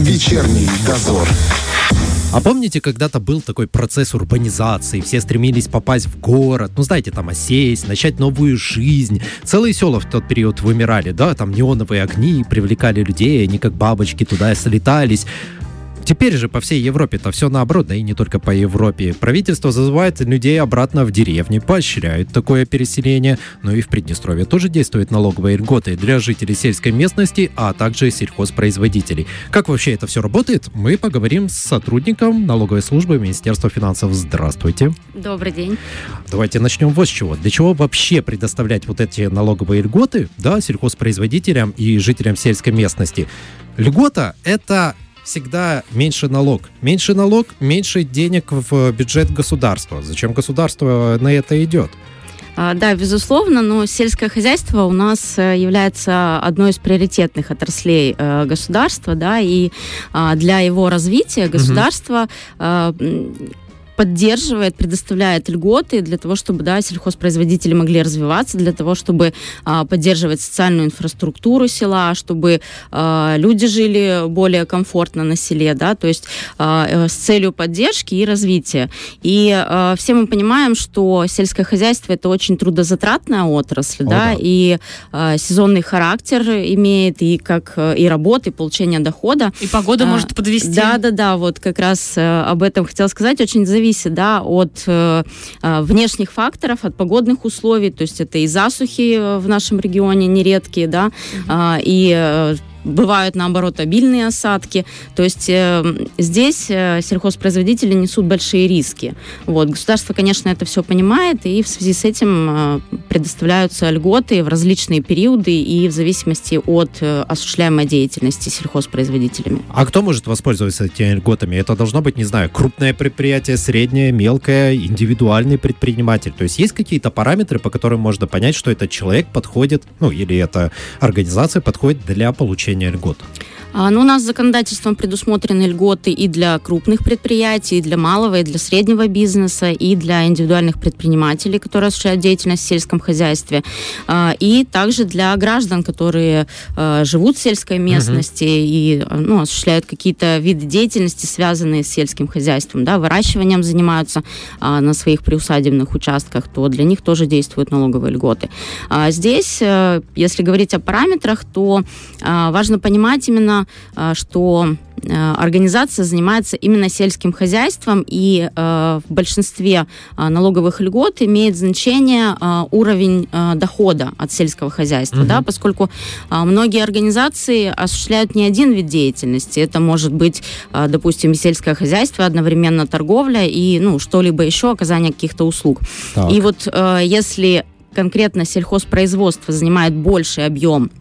Вечерний дозор. А помните, когда-то был такой процесс урбанизации, все стремились попасть в город, ну, знаете, там, осесть, начать новую жизнь. Целые села в тот период вымирали, да, там неоновые огни привлекали людей, они как бабочки туда слетались. Теперь же по всей Европе это все наоборот, да и не только по Европе. Правительство зазывает людей обратно в деревни, поощряет такое переселение. Ну и в Приднестровье тоже действуют налоговые льготы для жителей сельской местности, а также сельхозпроизводителей. Как вообще это все работает, мы поговорим с сотрудником налоговой службы Министерства финансов. Здравствуйте. Добрый день. Давайте начнем вот с чего. Для чего вообще предоставлять вот эти налоговые льготы да, сельхозпроизводителям и жителям сельской местности? Льгота – это всегда меньше налог. Меньше налог, меньше денег в бюджет государства. Зачем государство на это идет? А, да, безусловно, но сельское хозяйство у нас э, является одной из приоритетных отраслей э, государства, да, и а, для его развития государство угу поддерживает, предоставляет льготы для того, чтобы да, сельхозпроизводители могли развиваться, для того, чтобы а, поддерживать социальную инфраструктуру села, чтобы а, люди жили более комфортно на селе, да, то есть а, э, с целью поддержки и развития. И а, все мы понимаем, что сельское хозяйство это очень трудозатратная отрасль, О, да, да, и а, сезонный характер имеет и как и работы, и получение дохода. И погода а, может подвести. Да, да, да, вот как раз а, об этом хотела сказать. Очень зависит зависит да, от э, э, внешних факторов, от погодных условий, то есть это и засухи в нашем регионе нередкие, да, и э, бывают, наоборот, обильные осадки. То есть э, здесь э, сельхозпроизводители несут большие риски. Вот. Государство, конечно, это все понимает, и в связи с этим э, предоставляются льготы в различные периоды и в зависимости от э, осуществляемой деятельности сельхозпроизводителями. А кто может воспользоваться этими льготами? Это должно быть, не знаю, крупное предприятие, среднее, мелкое, индивидуальный предприниматель. То есть есть какие-то параметры, по которым можно понять, что этот человек подходит, ну, или эта организация подходит для получения получения льгот? А, ну, у нас законодательством предусмотрены льготы и для крупных предприятий, и для малого, и для среднего бизнеса, и для индивидуальных предпринимателей, которые осуществляют деятельность в сельском хозяйстве, а, и также для граждан, которые а, живут в сельской местности угу. и ну, осуществляют какие-то виды деятельности, связанные с сельским хозяйством, да, выращиванием занимаются на своих приусадебных участках, то для них тоже действуют налоговые льготы. Здесь, э, если говорить о параметрах, то важно понимать именно, а, что а, организация занимается именно сельским хозяйством, и э, в большинстве налоговых льгот имеет значение уровень дохода от сельского хозяйства, угу. да, поскольку многие организации осуществляют не один вид деятельности. Это может быть, допустим, сельское хозяйство, одновременно торговля и ну, что-либо еще, оказание каких-то услуг. Так. И вот если конкретно сельхозпроизводство занимает больший объем а,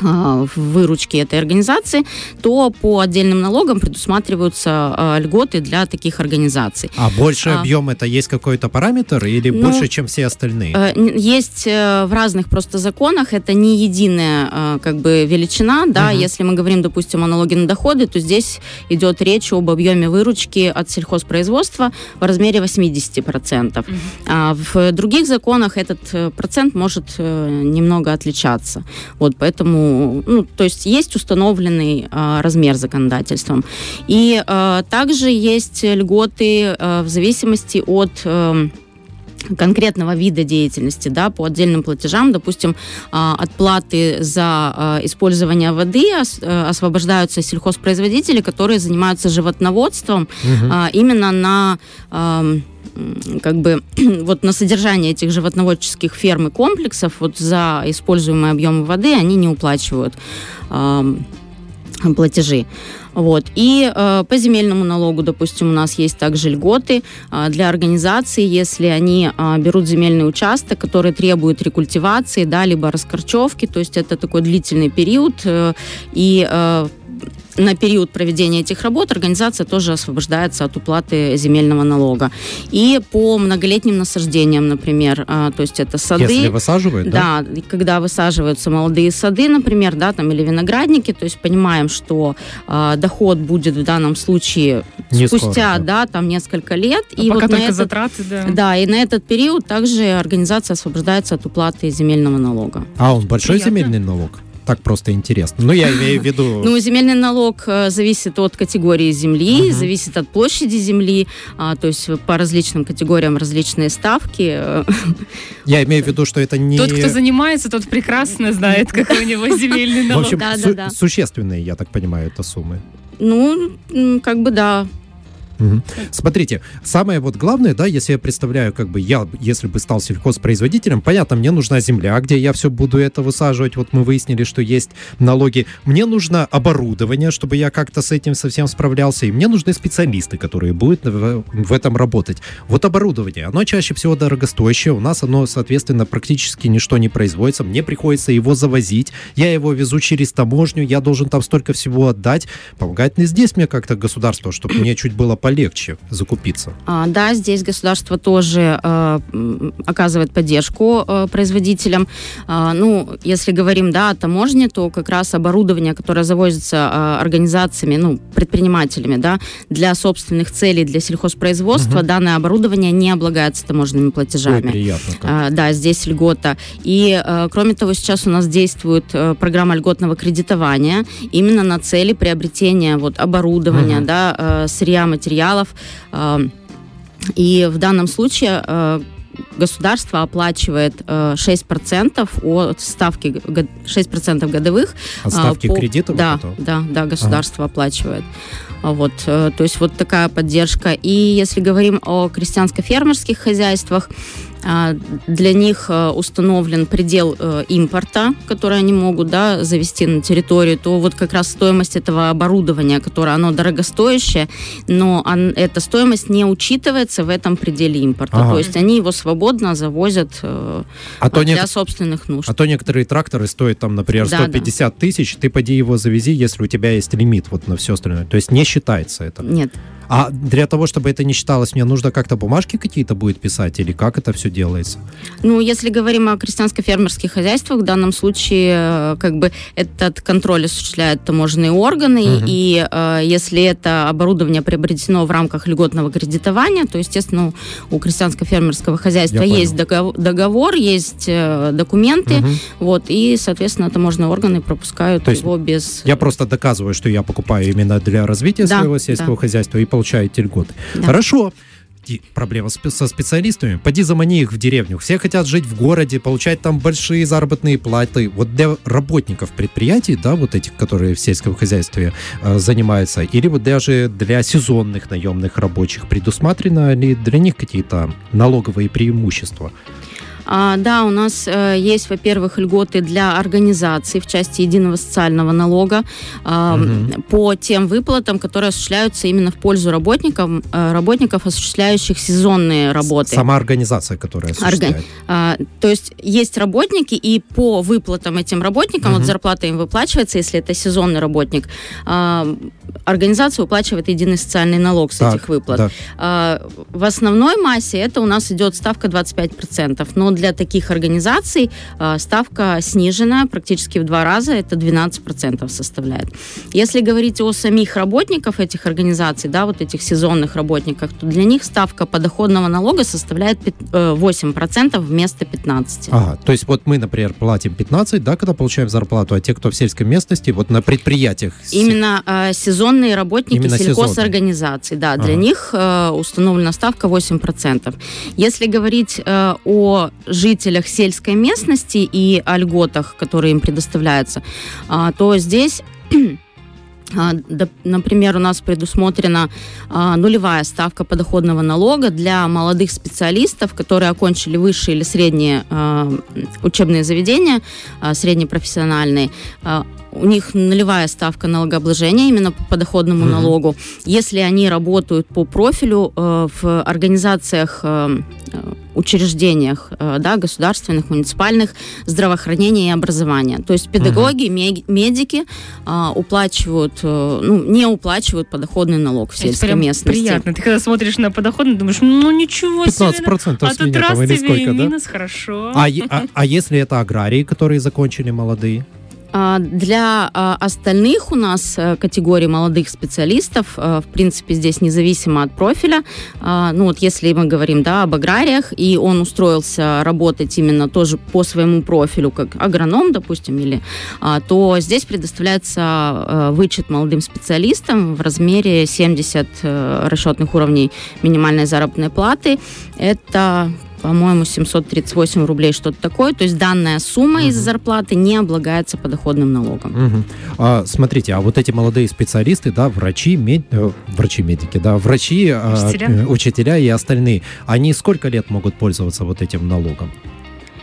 в выручке этой организации, то по отдельным налогам предусматриваются э, льготы для таких организаций. А больше а, объем это есть какой-то параметр или ну, больше, чем все остальные? Э, есть э, в разных просто законах, это не единая э, как бы величина, да, угу. если мы говорим, допустим, о налоге на доходы, то здесь идет речь об объеме выручки от сельхозпроизводства в размере 80%. Угу. А в других законах этот процент может немного отличаться. Вот поэтому ну, то есть есть установленный э, размер законодательством. И э, также есть льготы э, в зависимости от э, конкретного вида деятельности, да, по отдельным платежам, допустим, отплаты за использование воды освобождаются сельхозпроизводители, которые занимаются животноводством угу. именно на как бы вот на содержание этих животноводческих ферм и комплексов вот за используемые объемы воды они не уплачивают э, платежи. Вот. И э, по земельному налогу, допустим, у нас есть также льготы э, для организаций, если они э, берут земельный участок, который требует рекультивации, да, либо раскорчевки, то есть это такой длительный период, э, и э, на период проведения этих работ организация тоже освобождается от уплаты земельного налога. И по многолетним насаждениям, например, а, то есть это сады. Если высаживают, да? Да, когда высаживаются молодые сады, например, да, там или виноградники, то есть понимаем, что э, доход будет в данном случае Не спустя, скоро, да. да, там несколько лет. А и пока вот только этот, затраты, да. Да, и на этот период также организация освобождается от уплаты земельного налога. А он большой Приятно. земельный налог? Так просто интересно. Ну, я имею в виду... Ну, земельный налог э, зависит от категории земли, зависит от площади земли, а, то есть по различным категориям различные ставки. Я имею в виду, что это не... Тот, кто занимается, тот прекрасно знает, какой у него земельный налог. В общем, существенные, я так понимаю, это суммы. Ну, как бы да. Угу. Смотрите, самое вот главное, да, если я представляю, как бы я, если бы стал сельхозпроизводителем, понятно, мне нужна земля, где я все буду это высаживать. Вот мы выяснили, что есть налоги. Мне нужно оборудование, чтобы я как-то с этим совсем справлялся. И мне нужны специалисты, которые будут в, в этом работать. Вот оборудование, оно чаще всего дорогостоящее. У нас оно, соответственно, практически ничто не производится. Мне приходится его завозить. Я его везу через таможню. Я должен там столько всего отдать. Помогает ли здесь мне как-то государство, чтобы мне чуть было полегче закупиться. А, да, здесь государство тоже э, оказывает поддержку э, производителям. Э, ну, если говорим, да, о таможне, то как раз оборудование, которое завозится э, организациями, ну, предпринимателями, да, для собственных целей, для сельхозпроизводства, угу. данное оборудование не облагается таможенными платежами. Ой, приятно. Э, да, здесь льгота. И, э, кроме того, сейчас у нас действует э, программа льготного кредитования именно на цели приобретения вот оборудования, угу. да, э, сырья, материалов материалов. Эм, и в данном случае э, государство оплачивает 6% э, от ставки 6% годовых. От ставки по, кредитов? Да, да, да, государство ага. оплачивает. Вот, э, то есть вот такая поддержка. И если говорим о крестьянско-фермерских хозяйствах, а, для них э, установлен предел э, импорта, который они могут да, завести на территорию, то вот как раз стоимость этого оборудования, которое оно дорогостоящее, но эта стоимость не учитывается в этом пределе импорта. Ага. То есть они его свободно завозят э, а для не... собственных нужд. А то некоторые тракторы стоят там, например, 150 да, да. тысяч, ты поди его завези, если у тебя есть лимит вот на все остальное. То есть не считается это. Нет. А для того, чтобы это не считалось, мне нужно как-то бумажки какие-то будет писать или как это все делается? Ну, если говорим о крестьянско-фермерских хозяйствах, в данном случае э, как бы этот контроль осуществляют таможенные органы, угу. и э, если это оборудование приобретено в рамках льготного кредитования, то, естественно, у крестьянско-фермерского хозяйства Я есть договор, договор, есть э, документы, угу. вот, и, соответственно, таможенные органы пропускают то его без... Я просто доказываю, что я покупаю именно для развития да, своего сельского да. хозяйства и получаете льготы. Да. Хорошо проблема со специалистами. Поди замани их в деревню. Все хотят жить в городе, получать там большие заработные платы. Вот для работников предприятий, да, вот этих, которые в сельском хозяйстве э, занимаются, или вот даже для сезонных наемных рабочих предусмотрено ли для них какие-то налоговые преимущества? А, да, у нас э, есть, во-первых, льготы для организаций в части единого социального налога э, угу. по тем выплатам, которые осуществляются именно в пользу работников, э, работников осуществляющих сезонные работы. Сама организация, которая осуществляет. Орга... А, то есть есть работники, и по выплатам этим работникам, угу. вот зарплата им выплачивается, если это сезонный работник, а, организация выплачивает единый социальный налог с так, этих выплат. Да. А, в основной массе это у нас идет ставка 25%, но для таких организаций э, ставка снижена практически в два раза, это 12% составляет. Если говорить о самих работников этих организаций, да, вот этих сезонных работников, то для них ставка подоходного налога составляет 8% э, вместо 15%. Ага, то есть вот мы, например, платим 15, да, когда получаем зарплату, а те, кто в сельской местности, вот на предприятиях... Именно э, сезонные работники Именно сельхозорганизаций, да, для ага. них э, установлена ставка 8%. Если говорить э, о жителях сельской местности и о льготах, которые им предоставляются, а, то здесь Например, у нас предусмотрена а, нулевая ставка подоходного налога для молодых специалистов, которые окончили высшие или средние учебные заведения, среднепрофессиональные у них нулевая ставка налогообложения именно по подоходному mm-hmm. налогу. Если они работают по профилю э, в организациях, э, учреждениях, э, да, государственных, муниципальных, здравоохранения и образования. То есть педагоги, mm-hmm. медики э, уплачивают, э, ну, не уплачивают подоходный налог в сельской Это местности. приятно. Ты когда смотришь на подоходный, думаешь, ну ничего 15% себе. 15% а тут раз тебе сколько, минус, да? хорошо. А, а, а если это аграрии, которые закончили молодые? А, для а, остальных у нас э, категорий молодых специалистов, э, в принципе, здесь независимо от профиля, а, ну вот если мы говорим да, об аграриях, и он устроился работать именно тоже по своему профилю, как агроном, допустим, или, то здесь предоставляется э, вычет молодым специалистам в размере 70 расчетных уровней минимальной заработной платы. Это по-моему, 738 рублей, что-то такое. То есть данная сумма угу. из зарплаты не облагается подоходным налогом. Угу. А, смотрите, а вот эти молодые специалисты, да, врачи, мед... э, врачи-медики, да, врачи, а, учителя. Э, учителя и остальные, они сколько лет могут пользоваться вот этим налогом?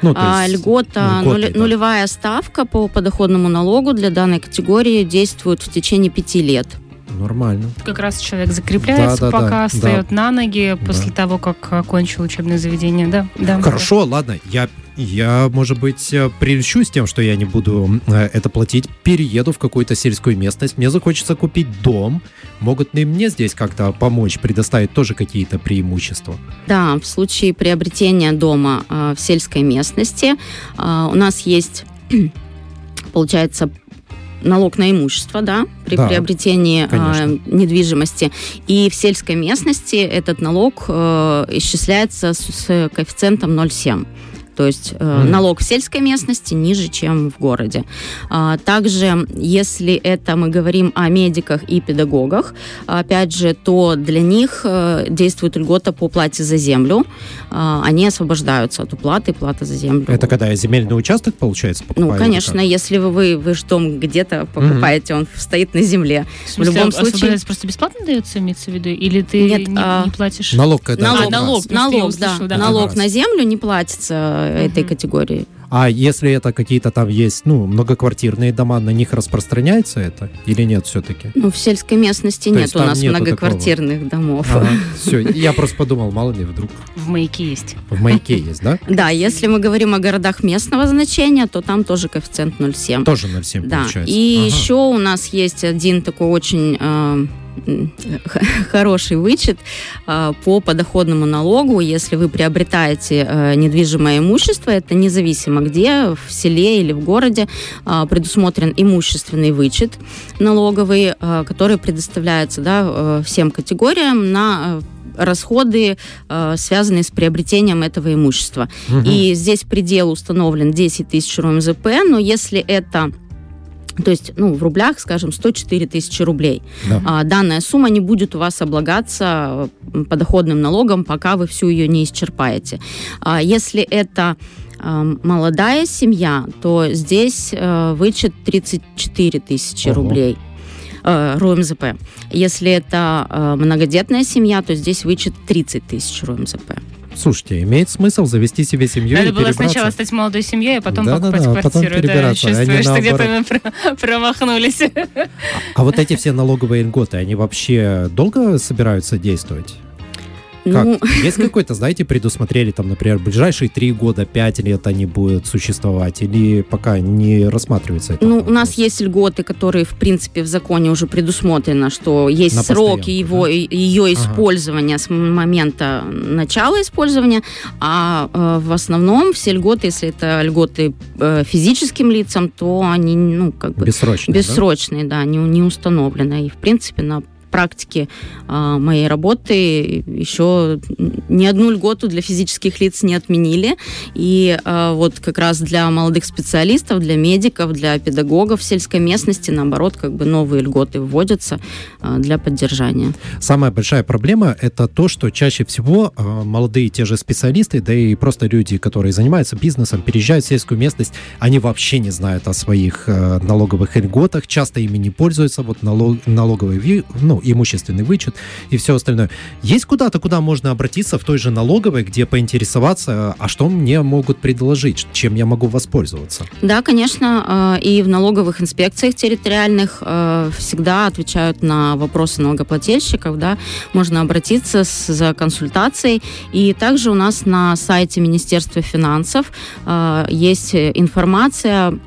Ну, а, льгота, нули, да. нулевая ставка по подоходному налогу для данной категории действует в течение пяти лет. Нормально. Как раз человек закрепляется, да, да, пока да, встает да. на ноги после да. того, как окончил учебное заведение, да? да Хорошо, да. ладно, я я, может быть, э, прельщусь тем, что я не буду э, это платить, перееду в какую-то сельскую местность, мне захочется купить дом. Могут ли мне здесь как-то помочь, предоставить тоже какие-то преимущества? Да, в случае приобретения дома э, в сельской местности э, у нас есть получается налог на имущество, да, при да, приобретении э, недвижимости. И в сельской местности этот налог э, исчисляется с, с коэффициентом 0,7. То есть э, mm. налог в сельской местности ниже, чем в городе. А, также, если это мы говорим о медиках и педагогах, опять же, то для них э, действует льгота по плате за землю. А, они освобождаются от уплаты платы за землю. Это когда земельный участок, получается, покупают? Ну, конечно, если вы, вы, вы же дом где-то покупаете, mm-hmm. он стоит на земле. В, смысле, в любом случае... просто бесплатно дается, имеется в виду? Или ты Нет, не, а... не платишь? Налог, когда... Налог, а, налог, налог, да. да. Налог на землю не платится этой категории. А если это какие-то там есть, ну, многоквартирные дома, на них распространяется это или нет все-таки? Ну, в сельской местности То нет у нас многоквартирных такого. домов. Ага, все, я просто подумал, мало ли вдруг. В маяке есть. В маяке есть, да? Да, если мы говорим о городах местного значения, то там тоже коэффициент 0,7. Тоже 0,7 да. получается. И ага. еще у нас есть один такой очень э, хороший вычет а, по подоходному налогу, если вы приобретаете э, недвижимое имущество, это независимо где, в селе или в городе, а, предусмотрен имущественный вычет налоговый, а, который предоставляется да, э, всем категориям на э, расходы, связанные с приобретением этого имущества. Угу. И здесь предел установлен 10 тысяч РОМЗП, но если это то есть, ну, в рублях, скажем, 104 тысячи рублей. Да. А, данная сумма не будет у вас облагаться подоходным налогом, пока вы всю ее не исчерпаете. А, если это молодая семья, то здесь а, вычет 34 тысячи Ого. рублей. Э, РУМЗП. Если это э, многодетная семья, то здесь вычет 30 тысяч РУМЗП. Слушайте, имеет смысл завести себе семью Надо и было сначала стать молодой семьей, а потом да, покупать да, да, квартиру. Потом да, чувствую, что где-то мы промахнулись. А, а вот эти все налоговые льготы, они вообще долго собираются действовать? Как? Ну... Есть какой-то, знаете, предусмотрели, там, например, ближайшие три года, пять лет они будут существовать, или пока не рассматривается это? Ну, вопрос? у нас есть льготы, которые, в принципе, в законе уже предусмотрено, что есть На сроки его, да? ее ага. использования с момента начала использования, а э, в основном все льготы, если это льготы э, физическим лицам, то они, ну, как бы... Бессрочные, Бессрочные, да, да не, не установлены. И, в принципе, на практике э, моей работы еще ни одну льготу для физических лиц не отменили. И э, вот как раз для молодых специалистов, для медиков, для педагогов сельской местности, наоборот, как бы новые льготы вводятся э, для поддержания. Самая большая проблема – это то, что чаще всего э, молодые те же специалисты, да и просто люди, которые занимаются бизнесом, переезжают в сельскую местность, они вообще не знают о своих э, налоговых льготах, часто ими не пользуются, вот налог, налоговые, ну, имущественный вычет и все остальное. Есть куда-то, куда можно обратиться в той же налоговой, где поинтересоваться, а что мне могут предложить, чем я могу воспользоваться? Да, конечно, э, и в налоговых инспекциях территориальных э, всегда отвечают на вопросы налогоплательщиков, да, можно обратиться за консультацией. И также у нас на сайте Министерства финансов э, есть информация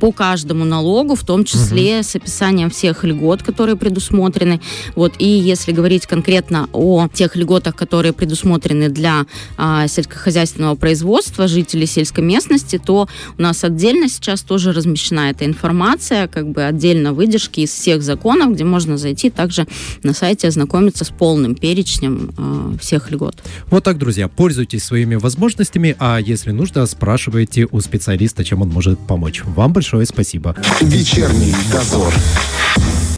по каждому налогу, в том числе угу. с описанием всех льгот, которые предусмотрены. Вот, и если говорить конкретно о тех льготах, которые предусмотрены для а, сельскохозяйственного производства жителей сельской местности, то у нас отдельно сейчас тоже размещена эта информация, как бы отдельно выдержки из всех законов, где можно зайти также на сайте ознакомиться с полным перечнем э, всех льгот. Вот так, друзья, пользуйтесь своими возможностями, а если нужно, спрашивайте у специалиста, чем он может помочь. Вам большое спасибо. Вечерний дозор.